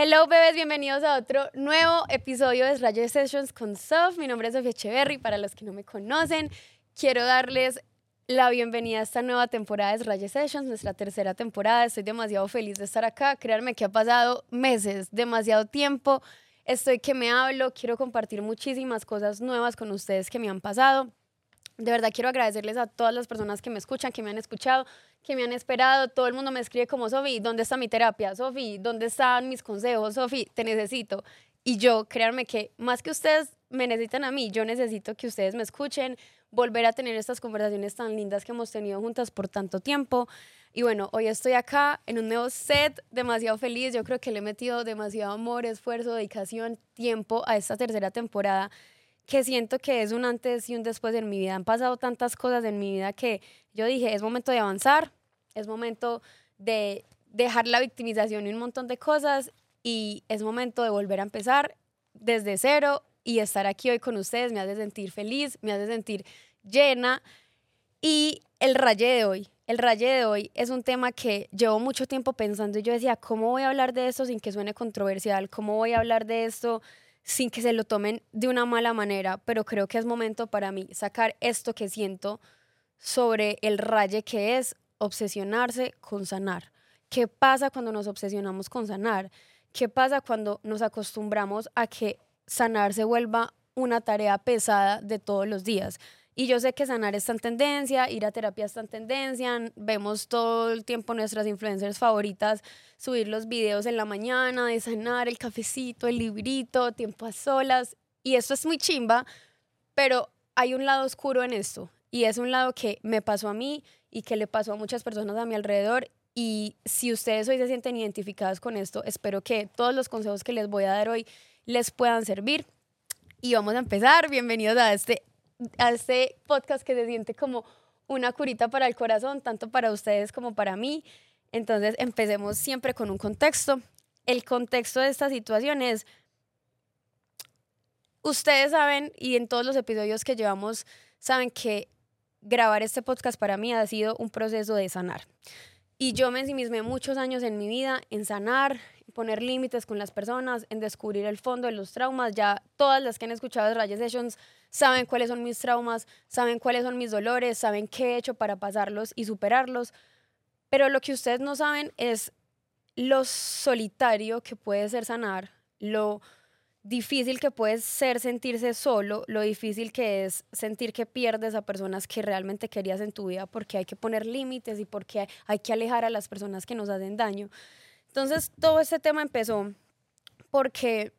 Hello bebés, bienvenidos a otro nuevo episodio de Rayo Sessions con Sof. Mi nombre es Sofía Echeverry, para los que no me conocen. Quiero darles la bienvenida a esta nueva temporada de Rayo Sessions, nuestra tercera temporada. Estoy demasiado feliz de estar acá. Créanme que ha pasado meses, demasiado tiempo. Estoy que me hablo, quiero compartir muchísimas cosas nuevas con ustedes que me han pasado. De verdad quiero agradecerles a todas las personas que me escuchan, que me han escuchado, que me han esperado. Todo el mundo me escribe como, Sofi, ¿dónde está mi terapia? Sofi, ¿dónde están mis consejos? Sofi, te necesito. Y yo, créanme que más que ustedes me necesitan a mí, yo necesito que ustedes me escuchen, volver a tener estas conversaciones tan lindas que hemos tenido juntas por tanto tiempo. Y bueno, hoy estoy acá en un nuevo set, demasiado feliz. Yo creo que le he metido demasiado amor, esfuerzo, dedicación, tiempo a esta tercera temporada que siento que es un antes y un después en mi vida. Han pasado tantas cosas en mi vida que yo dije, es momento de avanzar, es momento de dejar la victimización y un montón de cosas y es momento de volver a empezar desde cero y estar aquí hoy con ustedes me hace sentir feliz, me hace sentir llena y el raye de hoy. El raye de hoy es un tema que llevo mucho tiempo pensando y yo decía, ¿cómo voy a hablar de esto sin que suene controversial? ¿Cómo voy a hablar de esto sin que se lo tomen de una mala manera, pero creo que es momento para mí sacar esto que siento sobre el raye que es obsesionarse con sanar. ¿Qué pasa cuando nos obsesionamos con sanar? ¿Qué pasa cuando nos acostumbramos a que sanar se vuelva una tarea pesada de todos los días? Y yo sé que sanar está en tendencia, ir a terapia está en tendencia, vemos todo el tiempo nuestras influencers favoritas subir los videos en la mañana de sanar, el cafecito, el librito, tiempo a solas. Y esto es muy chimba, pero hay un lado oscuro en esto. Y es un lado que me pasó a mí y que le pasó a muchas personas a mi alrededor. Y si ustedes hoy se sienten identificadas con esto, espero que todos los consejos que les voy a dar hoy les puedan servir. Y vamos a empezar. Bienvenidos a este a este podcast que se siente como una curita para el corazón, tanto para ustedes como para mí. Entonces, empecemos siempre con un contexto. El contexto de esta situación es, ustedes saben, y en todos los episodios que llevamos, saben que grabar este podcast para mí ha sido un proceso de sanar. Y yo me ensimismé muchos años en mi vida en sanar, poner límites con las personas, en descubrir el fondo de los traumas. Ya todas las que han escuchado Rayas Sessions saben cuáles son mis traumas, saben cuáles son mis dolores, saben qué he hecho para pasarlos y superarlos. Pero lo que ustedes no saben es lo solitario que puede ser sanar, lo difícil que puede ser sentirse solo, lo difícil que es sentir que pierdes a personas que realmente querías en tu vida porque hay que poner límites y porque hay que alejar a las personas que nos hacen daño. Entonces, todo este tema empezó porque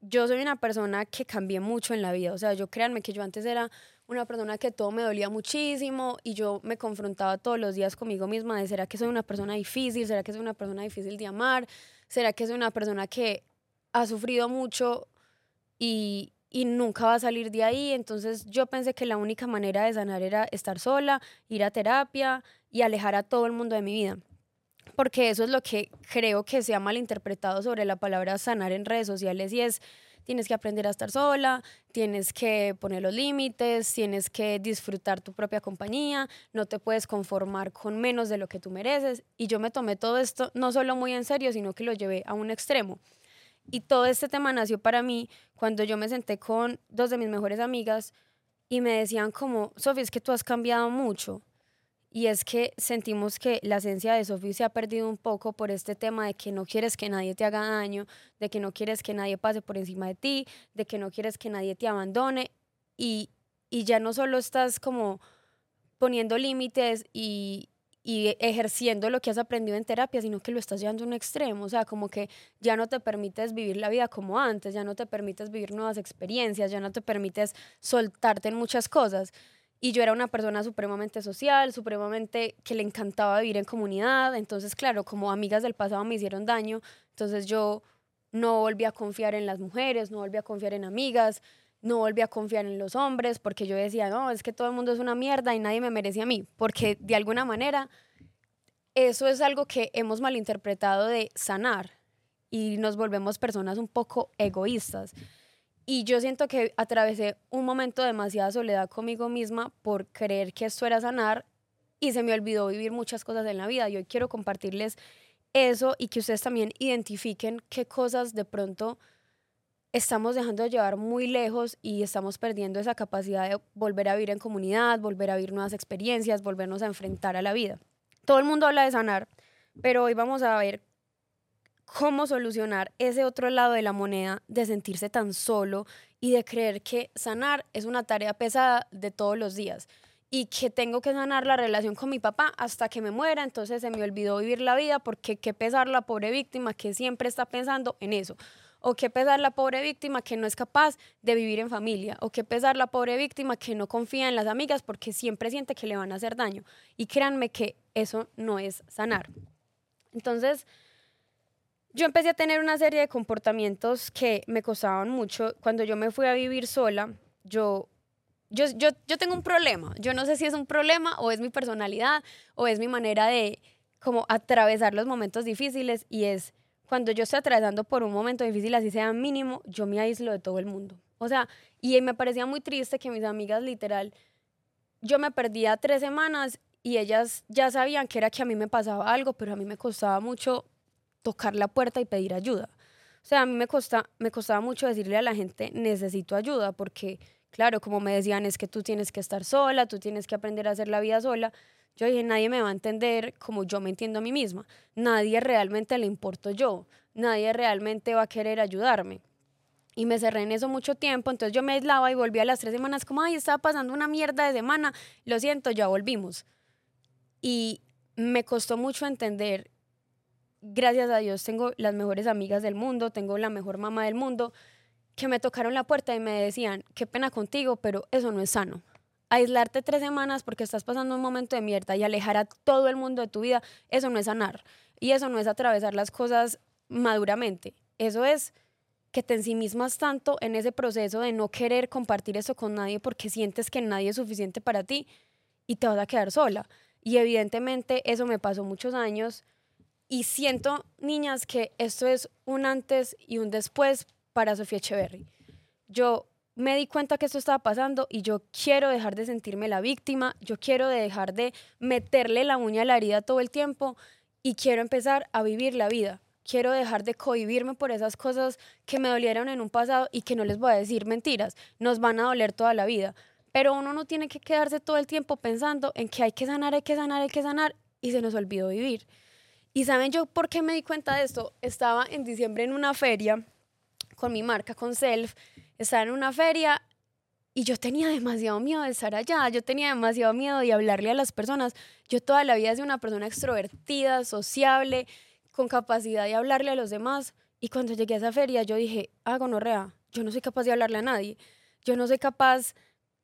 yo soy una persona que cambié mucho en la vida. O sea, yo créanme que yo antes era una persona que todo me dolía muchísimo y yo me confrontaba todos los días conmigo misma de, ¿será que soy una persona difícil? ¿Será que soy una persona difícil de amar? ¿Será que soy una persona que ha sufrido mucho y, y nunca va a salir de ahí? Entonces yo pensé que la única manera de sanar era estar sola, ir a terapia y alejar a todo el mundo de mi vida porque eso es lo que creo que se ha malinterpretado sobre la palabra sanar en redes sociales y es tienes que aprender a estar sola, tienes que poner los límites, tienes que disfrutar tu propia compañía, no te puedes conformar con menos de lo que tú mereces. Y yo me tomé todo esto no solo muy en serio, sino que lo llevé a un extremo. Y todo este tema nació para mí cuando yo me senté con dos de mis mejores amigas y me decían como, Sofía, es que tú has cambiado mucho y es que sentimos que la esencia de Sofía se ha perdido un poco por este tema de que no quieres que nadie te haga daño, de que no quieres que nadie pase por encima de ti, de que no quieres que nadie te abandone. Y, y ya no solo estás como poniendo límites y, y ejerciendo lo que has aprendido en terapia, sino que lo estás llevando a un extremo, o sea, como que ya no te permites vivir la vida como antes, ya no te permites vivir nuevas experiencias, ya no te permites soltarte en muchas cosas. Y yo era una persona supremamente social, supremamente que le encantaba vivir en comunidad. Entonces, claro, como amigas del pasado me hicieron daño, entonces yo no volví a confiar en las mujeres, no volví a confiar en amigas, no volví a confiar en los hombres, porque yo decía, no, es que todo el mundo es una mierda y nadie me merece a mí, porque de alguna manera eso es algo que hemos malinterpretado de sanar y nos volvemos personas un poco egoístas. Y yo siento que atravesé un momento de demasiada soledad conmigo misma por creer que esto era sanar y se me olvidó vivir muchas cosas en la vida. Y hoy quiero compartirles eso y que ustedes también identifiquen qué cosas de pronto estamos dejando de llevar muy lejos y estamos perdiendo esa capacidad de volver a vivir en comunidad, volver a vivir nuevas experiencias, volvernos a enfrentar a la vida. Todo el mundo habla de sanar, pero hoy vamos a ver cómo solucionar ese otro lado de la moneda de sentirse tan solo y de creer que sanar es una tarea pesada de todos los días y que tengo que sanar la relación con mi papá hasta que me muera, entonces se me olvidó vivir la vida porque qué pesar la pobre víctima que siempre está pensando en eso. O qué pesar la pobre víctima que no es capaz de vivir en familia. O qué pesar la pobre víctima que no confía en las amigas porque siempre siente que le van a hacer daño. Y créanme que eso no es sanar. Entonces, yo empecé a tener una serie de comportamientos que me costaban mucho. Cuando yo me fui a vivir sola, yo, yo, yo, yo tengo un problema. Yo no sé si es un problema o es mi personalidad o es mi manera de como atravesar los momentos difíciles y es cuando yo estoy atravesando por un momento difícil, así sea mínimo, yo me aíslo de todo el mundo. O sea, y me parecía muy triste que mis amigas literal, yo me perdía tres semanas y ellas ya sabían que era que a mí me pasaba algo, pero a mí me costaba mucho tocar la puerta y pedir ayuda. O sea, a mí me, costa, me costaba mucho decirle a la gente, necesito ayuda, porque, claro, como me decían, es que tú tienes que estar sola, tú tienes que aprender a hacer la vida sola. Yo dije, nadie me va a entender como yo me entiendo a mí misma. Nadie realmente le importo yo. Nadie realmente va a querer ayudarme. Y me cerré en eso mucho tiempo, entonces yo me aislaba y volví a las tres semanas como, ay, estaba pasando una mierda de semana, lo siento, ya volvimos. Y me costó mucho entender, gracias a Dios tengo las mejores amigas del mundo, tengo la mejor mamá del mundo, que me tocaron la puerta y me decían, qué pena contigo, pero eso no es sano aislarte tres semanas porque estás pasando un momento de mierda y alejar a todo el mundo de tu vida, eso no es sanar. Y eso no es atravesar las cosas maduramente. Eso es que te ensimismas tanto en ese proceso de no querer compartir eso con nadie porque sientes que nadie es suficiente para ti y te vas a quedar sola. Y evidentemente eso me pasó muchos años y siento, niñas, que esto es un antes y un después para Sofía Echeverry. Yo me di cuenta que esto estaba pasando y yo quiero dejar de sentirme la víctima, yo quiero dejar de meterle la uña a la herida todo el tiempo y quiero empezar a vivir la vida. Quiero dejar de cohibirme por esas cosas que me dolieron en un pasado y que no les voy a decir mentiras, nos van a doler toda la vida. Pero uno no tiene que quedarse todo el tiempo pensando en que hay que sanar, hay que sanar, hay que sanar y se nos olvidó vivir. Y saben yo por qué me di cuenta de esto. Estaba en diciembre en una feria con mi marca, con Self, estaba en una feria y yo tenía demasiado miedo de estar allá, yo tenía demasiado miedo de hablarle a las personas. Yo toda la vida soy una persona extrovertida, sociable, con capacidad de hablarle a los demás. Y cuando llegué a esa feria, yo dije, ah, gonorrea, yo no soy capaz de hablarle a nadie. Yo no soy capaz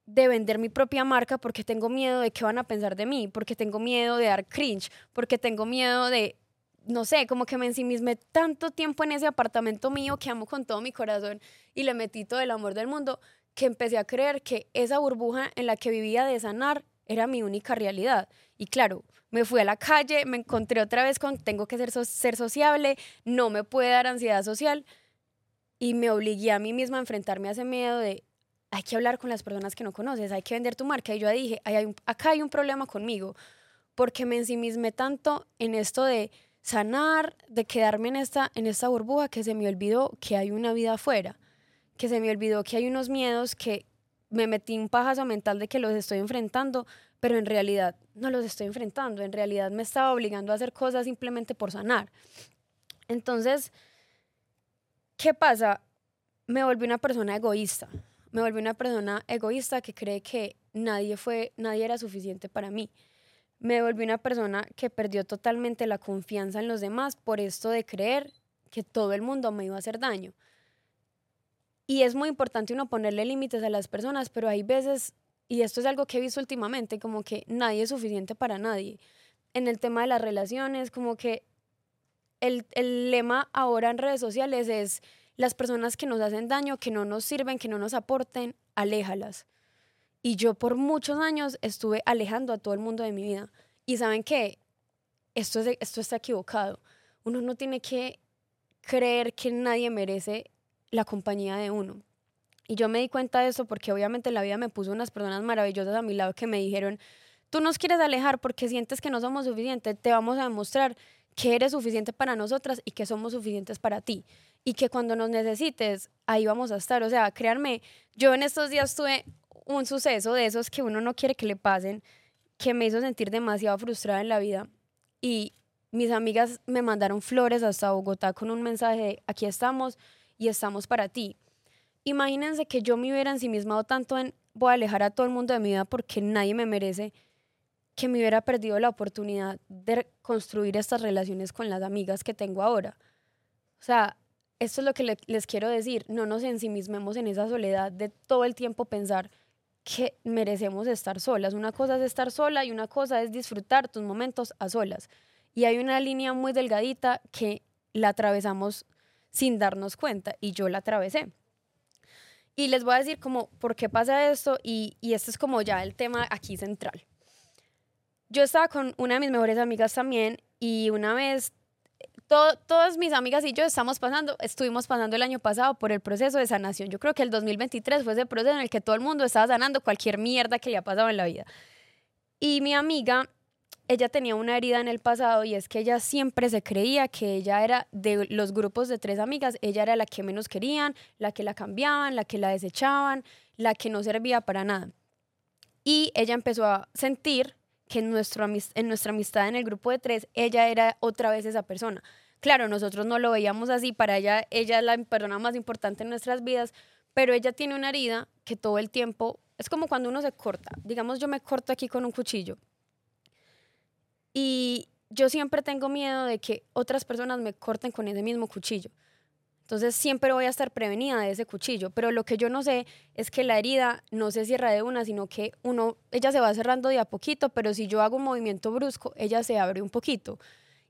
de vender mi propia marca porque tengo miedo de qué van a pensar de mí, porque tengo miedo de dar cringe, porque tengo miedo de no sé, como que me ensimismé tanto tiempo en ese apartamento mío que amo con todo mi corazón y le metí todo el amor del mundo, que empecé a creer que esa burbuja en la que vivía de sanar era mi única realidad. Y claro, me fui a la calle, me encontré otra vez con tengo que ser, ser sociable, no me puede dar ansiedad social y me obligué a mí misma a enfrentarme a ese miedo de hay que hablar con las personas que no conoces, hay que vender tu marca. Y yo dije, hay acá hay un problema conmigo, porque me ensimismé tanto en esto de sanar, de quedarme en esta, en esta burbuja que se me olvidó que hay una vida afuera, que se me olvidó que hay unos miedos que me metí un pajazo mental de que los estoy enfrentando, pero en realidad no los estoy enfrentando, en realidad me estaba obligando a hacer cosas simplemente por sanar. Entonces, ¿qué pasa? Me volví una persona egoísta, me volví una persona egoísta que cree que nadie fue, nadie era suficiente para mí me volví una persona que perdió totalmente la confianza en los demás por esto de creer que todo el mundo me iba a hacer daño. Y es muy importante uno ponerle límites a las personas, pero hay veces, y esto es algo que he visto últimamente, como que nadie es suficiente para nadie. En el tema de las relaciones, como que el, el lema ahora en redes sociales es las personas que nos hacen daño, que no nos sirven, que no nos aporten, aléjalas. Y yo por muchos años estuve alejando a todo el mundo de mi vida. Y saben qué, esto, es, esto está equivocado. Uno no tiene que creer que nadie merece la compañía de uno. Y yo me di cuenta de eso porque obviamente la vida me puso unas personas maravillosas a mi lado que me dijeron, tú nos quieres alejar porque sientes que no somos suficientes, te vamos a demostrar que eres suficiente para nosotras y que somos suficientes para ti. Y que cuando nos necesites, ahí vamos a estar. O sea, créanme, yo en estos días tuve un suceso de esos que uno no quiere que le pasen, que me hizo sentir demasiado frustrada en la vida. Y mis amigas me mandaron flores hasta Bogotá con un mensaje de aquí estamos y estamos para ti. Imagínense que yo me hubiera ensimismado tanto en voy a alejar a todo el mundo de mi vida porque nadie me merece, que me hubiera perdido la oportunidad de construir estas relaciones con las amigas que tengo ahora. O sea, esto es lo que les quiero decir, no nos ensimismemos en esa soledad de todo el tiempo pensar que merecemos estar solas. Una cosa es estar sola y una cosa es disfrutar tus momentos a solas. Y hay una línea muy delgadita que la atravesamos sin darnos cuenta y yo la atravesé. Y les voy a decir como por qué pasa esto y, y este es como ya el tema aquí central. Yo estaba con una de mis mejores amigas también y una vez todas mis amigas y yo estamos pasando, estuvimos pasando el año pasado por el proceso de sanación. Yo creo que el 2023 fue ese proceso en el que todo el mundo estaba sanando cualquier mierda que le ha pasado en la vida. Y mi amiga, ella tenía una herida en el pasado y es que ella siempre se creía que ella era de los grupos de tres amigas, ella era la que menos querían, la que la cambiaban, la que la desechaban, la que no servía para nada. Y ella empezó a sentir que en, nuestro, en nuestra amistad en el grupo de tres, ella era otra vez esa persona. Claro, nosotros no lo veíamos así, para ella, ella es la persona más importante en nuestras vidas, pero ella tiene una herida que todo el tiempo, es como cuando uno se corta, digamos yo me corto aquí con un cuchillo y yo siempre tengo miedo de que otras personas me corten con ese mismo cuchillo. Entonces siempre voy a estar prevenida de ese cuchillo, pero lo que yo no sé es que la herida no se cierra de una, sino que uno, ella se va cerrando de a poquito, pero si yo hago un movimiento brusco, ella se abre un poquito.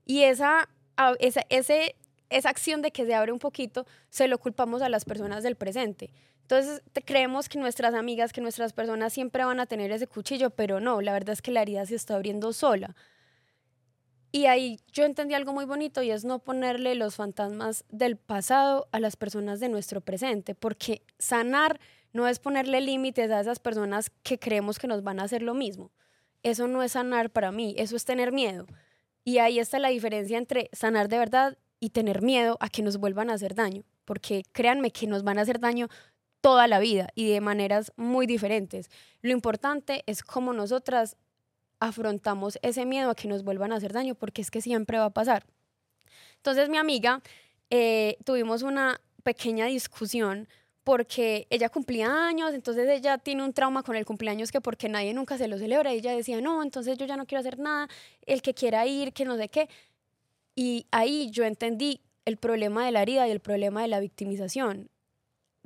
Y esa esa, ese, esa acción de que se abre un poquito, se lo culpamos a las personas del presente. Entonces creemos que nuestras amigas, que nuestras personas siempre van a tener ese cuchillo, pero no, la verdad es que la herida se está abriendo sola. Y ahí yo entendí algo muy bonito y es no ponerle los fantasmas del pasado a las personas de nuestro presente, porque sanar no es ponerle límites a esas personas que creemos que nos van a hacer lo mismo. Eso no es sanar para mí, eso es tener miedo. Y ahí está la diferencia entre sanar de verdad y tener miedo a que nos vuelvan a hacer daño, porque créanme que nos van a hacer daño toda la vida y de maneras muy diferentes. Lo importante es cómo nosotras afrontamos ese miedo a que nos vuelvan a hacer daño, porque es que siempre va a pasar. Entonces mi amiga, eh, tuvimos una pequeña discusión porque ella cumplía años, entonces ella tiene un trauma con el cumpleaños que porque nadie nunca se lo celebra, y ella decía, no, entonces yo ya no quiero hacer nada, el que quiera ir, que no sé qué. Y ahí yo entendí el problema de la herida y el problema de la victimización.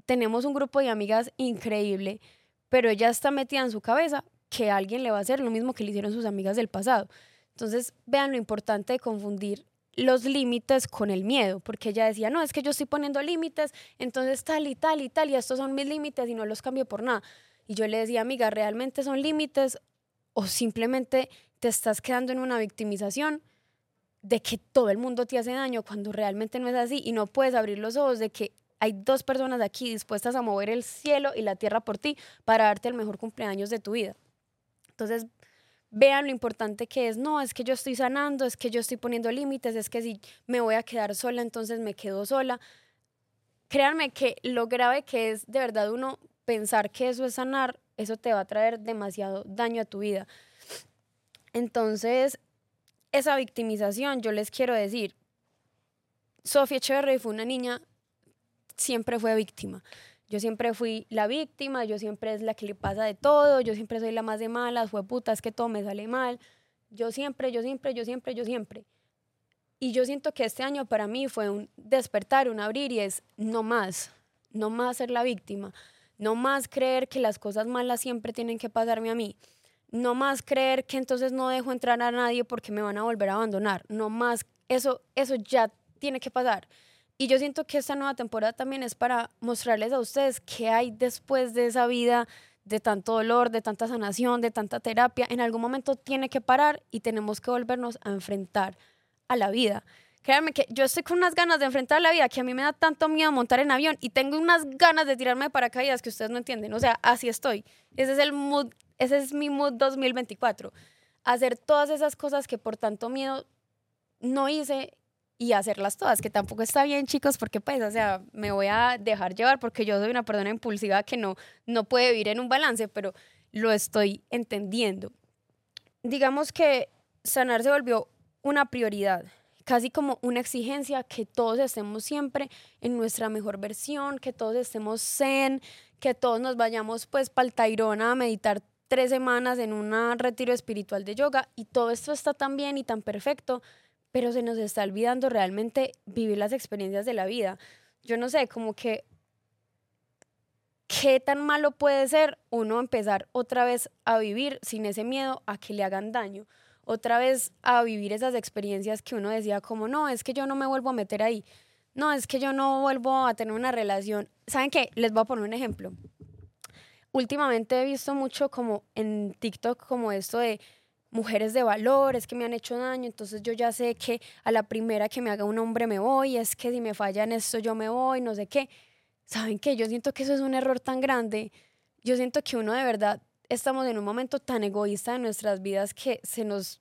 Tenemos un grupo de amigas increíble, pero ella está metida en su cabeza que alguien le va a hacer lo mismo que le hicieron sus amigas del pasado. Entonces, vean lo importante de confundir los límites con el miedo, porque ella decía, no, es que yo estoy poniendo límites, entonces tal y tal y tal, y estos son mis límites y no los cambio por nada. Y yo le decía, amiga, ¿realmente son límites o simplemente te estás quedando en una victimización de que todo el mundo te hace daño cuando realmente no es así y no puedes abrir los ojos de que hay dos personas aquí dispuestas a mover el cielo y la tierra por ti para darte el mejor cumpleaños de tu vida? Entonces, vean lo importante que es, no, es que yo estoy sanando, es que yo estoy poniendo límites, es que si me voy a quedar sola, entonces me quedo sola. Créanme que lo grave que es de verdad uno pensar que eso es sanar, eso te va a traer demasiado daño a tu vida. Entonces, esa victimización, yo les quiero decir, Sofía Echeverry fue una niña, siempre fue víctima. Yo siempre fui la víctima, yo siempre es la que le pasa de todo, yo siempre soy la más de malas, fue puta, es que todo me sale mal. Yo siempre, yo siempre, yo siempre, yo siempre. Y yo siento que este año para mí fue un despertar, un abrir y es no más, no más ser la víctima, no más creer que las cosas malas siempre tienen que pasarme a mí, no más creer que entonces no dejo entrar a nadie porque me van a volver a abandonar, no más, eso, eso ya tiene que pasar. Y yo siento que esta nueva temporada también es para mostrarles a ustedes qué hay después de esa vida de tanto dolor, de tanta sanación, de tanta terapia. En algún momento tiene que parar y tenemos que volvernos a enfrentar a la vida. Créanme que yo estoy con unas ganas de enfrentar la vida que a mí me da tanto miedo montar en avión y tengo unas ganas de tirarme de paracaídas que ustedes no entienden. O sea, así estoy. Ese es el mood, ese es mi mood 2024. Hacer todas esas cosas que por tanto miedo no hice y hacerlas todas, que tampoco está bien, chicos, porque pues, o sea, me voy a dejar llevar porque yo soy una persona impulsiva que no, no puede vivir en un balance, pero lo estoy entendiendo. Digamos que sanar se volvió una prioridad, casi como una exigencia que todos estemos siempre en nuestra mejor versión, que todos estemos zen, que todos nos vayamos pues para el Tairona a meditar tres semanas en un retiro espiritual de yoga y todo esto está tan bien y tan perfecto pero se nos está olvidando realmente vivir las experiencias de la vida. Yo no sé, como que qué tan malo puede ser uno empezar otra vez a vivir sin ese miedo a que le hagan daño, otra vez a vivir esas experiencias que uno decía como, no, es que yo no me vuelvo a meter ahí, no, es que yo no vuelvo a tener una relación. ¿Saben qué? Les voy a poner un ejemplo. Últimamente he visto mucho como en TikTok como esto de mujeres de valor, es que me han hecho daño, entonces yo ya sé que a la primera que me haga un hombre me voy, es que si me falla en esto yo me voy, no sé qué. ¿Saben qué? Yo siento que eso es un error tan grande. Yo siento que uno de verdad estamos en un momento tan egoísta de nuestras vidas que se nos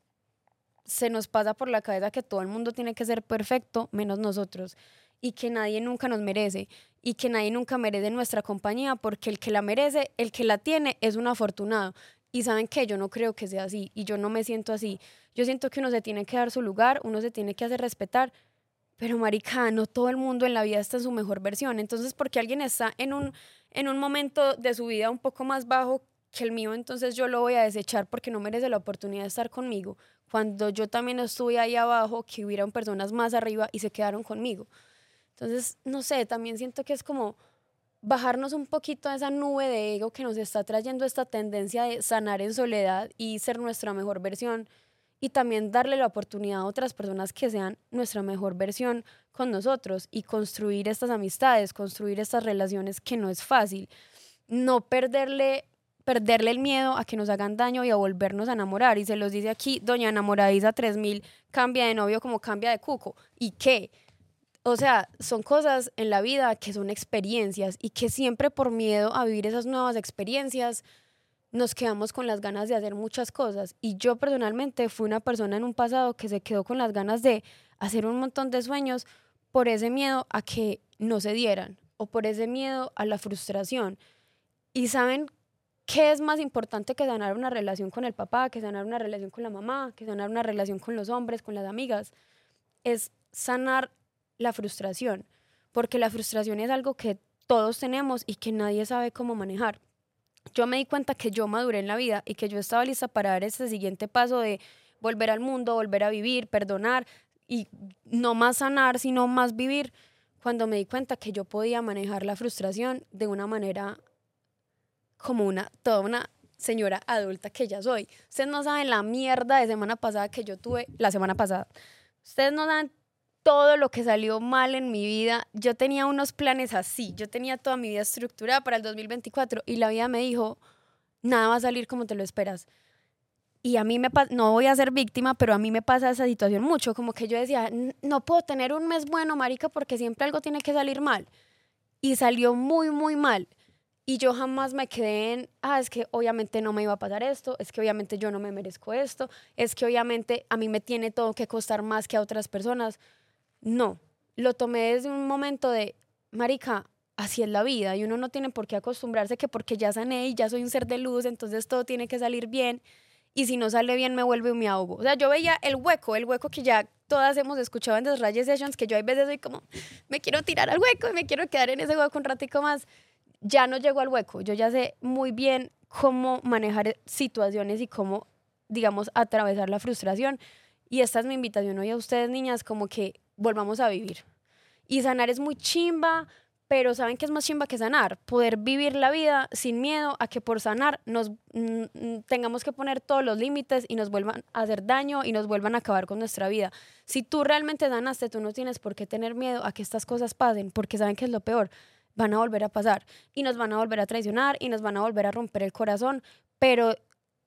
se nos pasa por la cabeza que todo el mundo tiene que ser perfecto menos nosotros y que nadie nunca nos merece y que nadie nunca merece nuestra compañía porque el que la merece, el que la tiene es un afortunado y saben que yo no creo que sea así y yo no me siento así. Yo siento que uno se tiene que dar su lugar, uno se tiene que hacer respetar, pero marica, no todo el mundo en la vida está en su mejor versión. Entonces, porque alguien está en un, en un momento de su vida un poco más bajo que el mío, entonces yo lo voy a desechar porque no merece la oportunidad de estar conmigo. Cuando yo también estuve ahí abajo, que hubieran personas más arriba y se quedaron conmigo. Entonces, no sé, también siento que es como bajarnos un poquito a esa nube de ego que nos está trayendo esta tendencia de sanar en soledad y ser nuestra mejor versión y también darle la oportunidad a otras personas que sean nuestra mejor versión con nosotros y construir estas amistades, construir estas relaciones que no es fácil. No perderle perderle el miedo a que nos hagan daño y a volvernos a enamorar. Y se los dice aquí, doña enamoradiza 3000, cambia de novio como cambia de cuco. ¿Y qué? O sea, son cosas en la vida que son experiencias y que siempre por miedo a vivir esas nuevas experiencias nos quedamos con las ganas de hacer muchas cosas. Y yo personalmente fui una persona en un pasado que se quedó con las ganas de hacer un montón de sueños por ese miedo a que no se dieran o por ese miedo a la frustración. Y saben qué es más importante que sanar una relación con el papá, que sanar una relación con la mamá, que sanar una relación con los hombres, con las amigas. Es sanar la frustración, porque la frustración es algo que todos tenemos y que nadie sabe cómo manejar. Yo me di cuenta que yo maduré en la vida y que yo estaba lista para dar ese siguiente paso de volver al mundo, volver a vivir, perdonar y no más sanar, sino más vivir, cuando me di cuenta que yo podía manejar la frustración de una manera como una, toda una señora adulta que ya soy. Ustedes no saben la mierda de semana pasada que yo tuve la semana pasada. Ustedes no saben todo lo que salió mal en mi vida. Yo tenía unos planes así, yo tenía toda mi vida estructurada para el 2024 y la vida me dijo, nada va a salir como te lo esperas. Y a mí me no voy a ser víctima, pero a mí me pasa esa situación mucho, como que yo decía, no puedo tener un mes bueno, marica, porque siempre algo tiene que salir mal. Y salió muy, muy mal. Y yo jamás me quedé en, ah, es que obviamente no me iba a pasar esto, es que obviamente yo no me merezco esto, es que obviamente a mí me tiene todo que costar más que a otras personas. No, lo tomé desde un momento de, marica, así es la vida y uno no tiene por qué acostumbrarse que porque ya sané y ya soy un ser de luz, entonces todo tiene que salir bien y si no sale bien me vuelve y me ahogo. O sea, yo veía el hueco, el hueco que ya todas hemos escuchado en Desraye Sessions, que yo hay veces soy como, me quiero tirar al hueco y me quiero quedar en ese hueco un ratico más. Ya no llego al hueco, yo ya sé muy bien cómo manejar situaciones y cómo, digamos, atravesar la frustración. Y esta es mi invitación hoy a ustedes, niñas, como que volvamos a vivir. Y sanar es muy chimba, pero ¿saben qué es más chimba que sanar? Poder vivir la vida sin miedo a que por sanar nos mm, mm, tengamos que poner todos los límites y nos vuelvan a hacer daño y nos vuelvan a acabar con nuestra vida. Si tú realmente sanaste, tú no tienes por qué tener miedo a que estas cosas pasen, porque saben que es lo peor. Van a volver a pasar y nos van a volver a traicionar y nos van a volver a romper el corazón, pero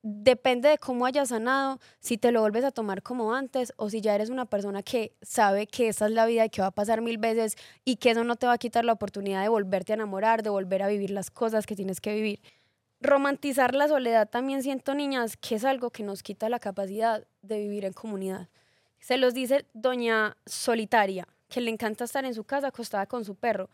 depende de cómo hayas sanado, si te lo vuelves a tomar como antes o si ya eres una persona que sabe que esta es la vida y que va a pasar mil veces y que eso no te va a quitar la oportunidad de volverte a enamorar, de volver a vivir las cosas que tienes que vivir. Romantizar la soledad también siento, niñas, que es algo que nos quita la capacidad de vivir en comunidad. Se los dice doña solitaria, que le encanta estar en su casa acostada con su perro,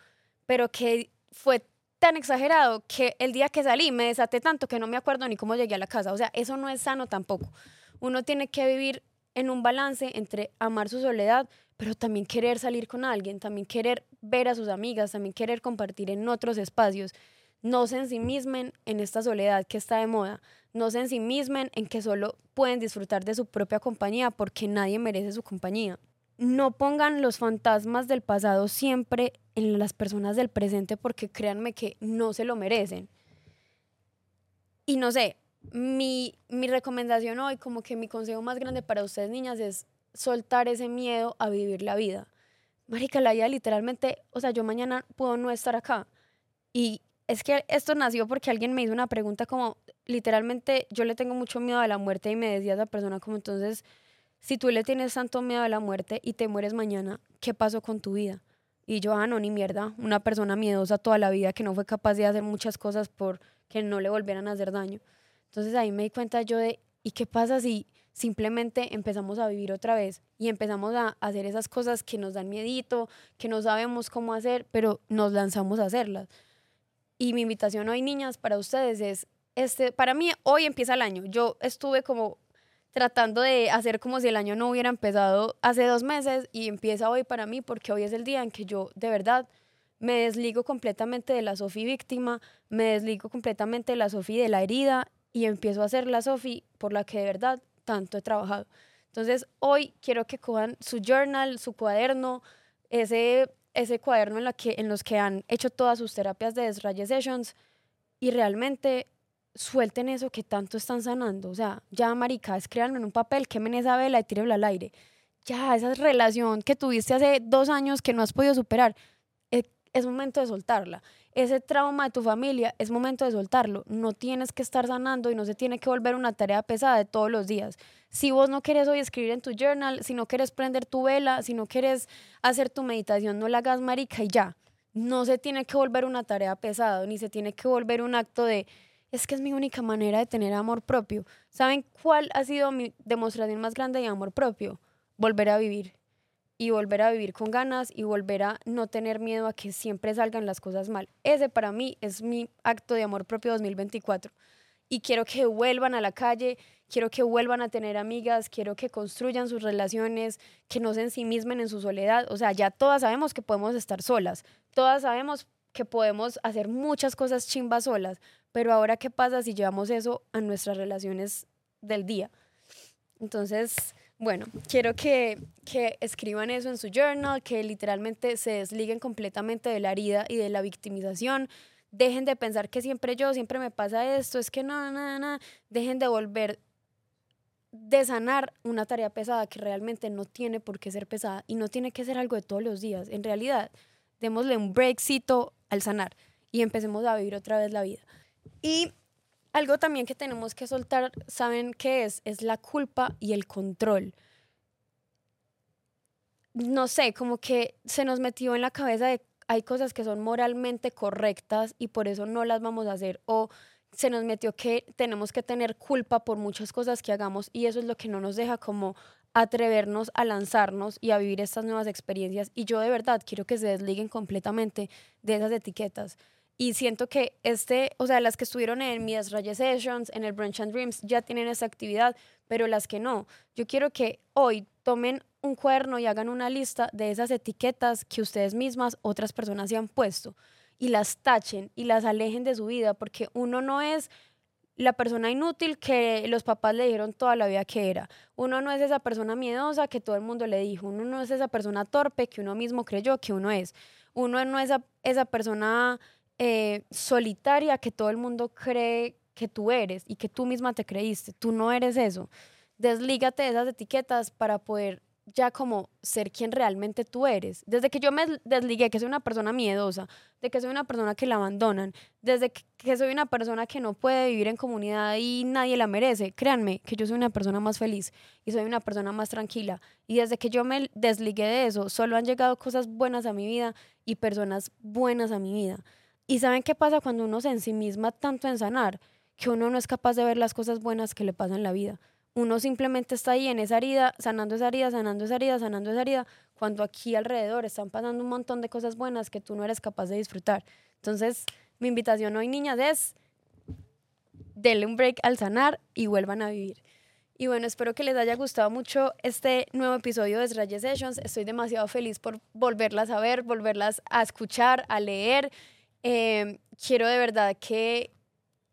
pero que fue tan exagerado que el día que salí me desaté tanto que no me acuerdo ni cómo llegué a la casa. O sea, eso no es sano tampoco. Uno tiene que vivir en un balance entre amar su soledad, pero también querer salir con alguien, también querer ver a sus amigas, también querer compartir en otros espacios. No se ensimismen en esta soledad que está de moda. No se ensimismen en que solo pueden disfrutar de su propia compañía porque nadie merece su compañía. No pongan los fantasmas del pasado siempre en las personas del presente porque créanme que no se lo merecen. Y no sé, mi, mi recomendación hoy, como que mi consejo más grande para ustedes niñas es soltar ese miedo a vivir la vida. Marica, la vida literalmente, o sea, yo mañana puedo no estar acá. Y es que esto nació porque alguien me hizo una pregunta como, literalmente, yo le tengo mucho miedo a la muerte y me decía esa persona como, entonces, si tú le tienes tanto miedo a la muerte y te mueres mañana, ¿qué pasó con tu vida? Y yo, ah, no, ni mierda, una persona miedosa toda la vida que no fue capaz de hacer muchas cosas por que no le volvieran a hacer daño. Entonces ahí me di cuenta yo de, ¿y qué pasa si simplemente empezamos a vivir otra vez y empezamos a hacer esas cosas que nos dan miedito, que no sabemos cómo hacer, pero nos lanzamos a hacerlas? Y mi invitación hoy, niñas, para ustedes es, este, para mí hoy empieza el año. Yo estuve como tratando de hacer como si el año no hubiera empezado hace dos meses y empieza hoy para mí porque hoy es el día en que yo de verdad me desligo completamente de la Sofi víctima, me desligo completamente de la Sofi de la herida y empiezo a ser la Sofi por la que de verdad tanto he trabajado. Entonces, hoy quiero que cojan su journal, su cuaderno, ese, ese cuaderno en, la que, en los que han hecho todas sus terapias de desraye sessions y realmente suelten eso que tanto están sanando. O sea, ya, marica, escríbanme en un papel, quemen esa vela y tírenla al aire. Ya, esa relación que tuviste hace dos años que no has podido superar, es, es momento de soltarla ese trauma de tu familia es momento de soltarlo. No tienes que estar sanando y no se tiene que volver una tarea pesada de todos los días. Si vos no quieres hoy escribir en tu journal, si no quieres prender tu vela, si no quieres hacer tu meditación, no la hagas marica y ya. No se tiene que volver una tarea pesada, ni se tiene que volver un acto de, es que es mi única manera de tener amor propio. ¿Saben cuál ha sido mi demostración más grande de amor propio? Volver a vivir y volver a vivir con ganas y volver a no tener miedo a que siempre salgan las cosas mal. Ese para mí es mi acto de amor propio 2024. Y quiero que vuelvan a la calle, quiero que vuelvan a tener amigas, quiero que construyan sus relaciones, que no se ensimismen en su soledad. O sea, ya todas sabemos que podemos estar solas, todas sabemos que podemos hacer muchas cosas chimbas solas, pero ahora qué pasa si llevamos eso a nuestras relaciones del día. Entonces, bueno, quiero que, que, escriban eso en su journal, que literalmente se desliguen completamente de la herida y de la victimización. Dejen de pensar que siempre yo, siempre me pasa esto, es que no, no, no. Dejen de volver de sanar una tarea pesada que realmente no tiene por qué ser pesada y no tiene que ser algo de todos los días. En realidad, démosle un breakcito al sanar y empecemos a vivir otra vez la vida. Y algo también que tenemos que soltar, ¿saben qué es? Es la culpa y el control. No sé, como que se nos metió en la cabeza de hay cosas que son moralmente correctas y por eso no las vamos a hacer. O se nos metió que tenemos que tener culpa por muchas cosas que hagamos y eso es lo que no nos deja como atrevernos a lanzarnos y a vivir estas nuevas experiencias. Y yo de verdad quiero que se desliguen completamente de esas etiquetas. Y siento que este, o sea, las que estuvieron en mis Rayas Sessions, en el Brunch and Dreams, ya tienen esa actividad, pero las que no. Yo quiero que hoy tomen un cuaderno y hagan una lista de esas etiquetas que ustedes mismas, otras personas se han puesto y las tachen y las alejen de su vida, porque uno no es la persona inútil que los papás le dijeron toda la vida que era. Uno no es esa persona miedosa que todo el mundo le dijo. Uno no es esa persona torpe que uno mismo creyó que uno es. Uno no es esa, esa persona eh, solitaria que todo el mundo cree que tú eres y que tú misma te creíste. Tú no eres eso. Deslígate de esas etiquetas para poder ya como ser quien realmente tú eres. Desde que yo me desligué que soy una persona miedosa, de que soy una persona que la abandonan, desde que soy una persona que no puede vivir en comunidad y nadie la merece, créanme que yo soy una persona más feliz y soy una persona más tranquila. Y desde que yo me desligué de eso, solo han llegado cosas buenas a mi vida y personas buenas a mi vida. ¿Y saben qué pasa cuando uno se ensimisma tanto en sanar? Que uno no es capaz de ver las cosas buenas que le pasan en la vida. Uno simplemente está ahí en esa herida, sanando esa herida, sanando esa herida, sanando esa herida, cuando aquí alrededor están pasando un montón de cosas buenas que tú no eres capaz de disfrutar. Entonces, mi invitación hoy, niñas, es denle un break al sanar y vuelvan a vivir. Y bueno, espero que les haya gustado mucho este nuevo episodio de Sraye Sessions. Estoy demasiado feliz por volverlas a ver, volverlas a escuchar, a leer. Eh, quiero de verdad que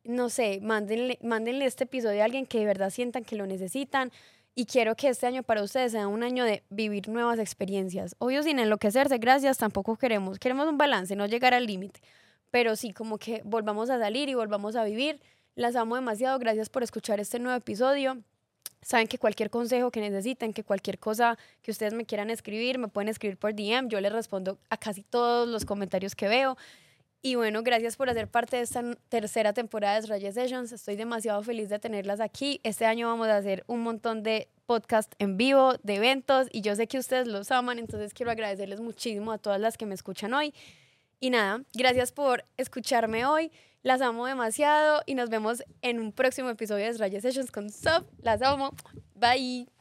no sé, mándenle, mándenle este episodio a alguien que de verdad sientan que lo necesitan. Y quiero que este año para ustedes sea un año de vivir nuevas experiencias. Obvio, sin enloquecerse, gracias, tampoco queremos. Queremos un balance, no llegar al límite. Pero sí, como que volvamos a salir y volvamos a vivir. Las amo demasiado. Gracias por escuchar este nuevo episodio. Saben que cualquier consejo que necesiten, que cualquier cosa que ustedes me quieran escribir, me pueden escribir por DM. Yo les respondo a casi todos los comentarios que veo. Y bueno, gracias por hacer parte de esta tercera temporada de Rayes Sessions. Estoy demasiado feliz de tenerlas aquí. Este año vamos a hacer un montón de podcast en vivo, de eventos, y yo sé que ustedes los aman, entonces quiero agradecerles muchísimo a todas las que me escuchan hoy. Y nada, gracias por escucharme hoy. Las amo demasiado y nos vemos en un próximo episodio de Rayes Sessions con Sof. Las amo. Bye.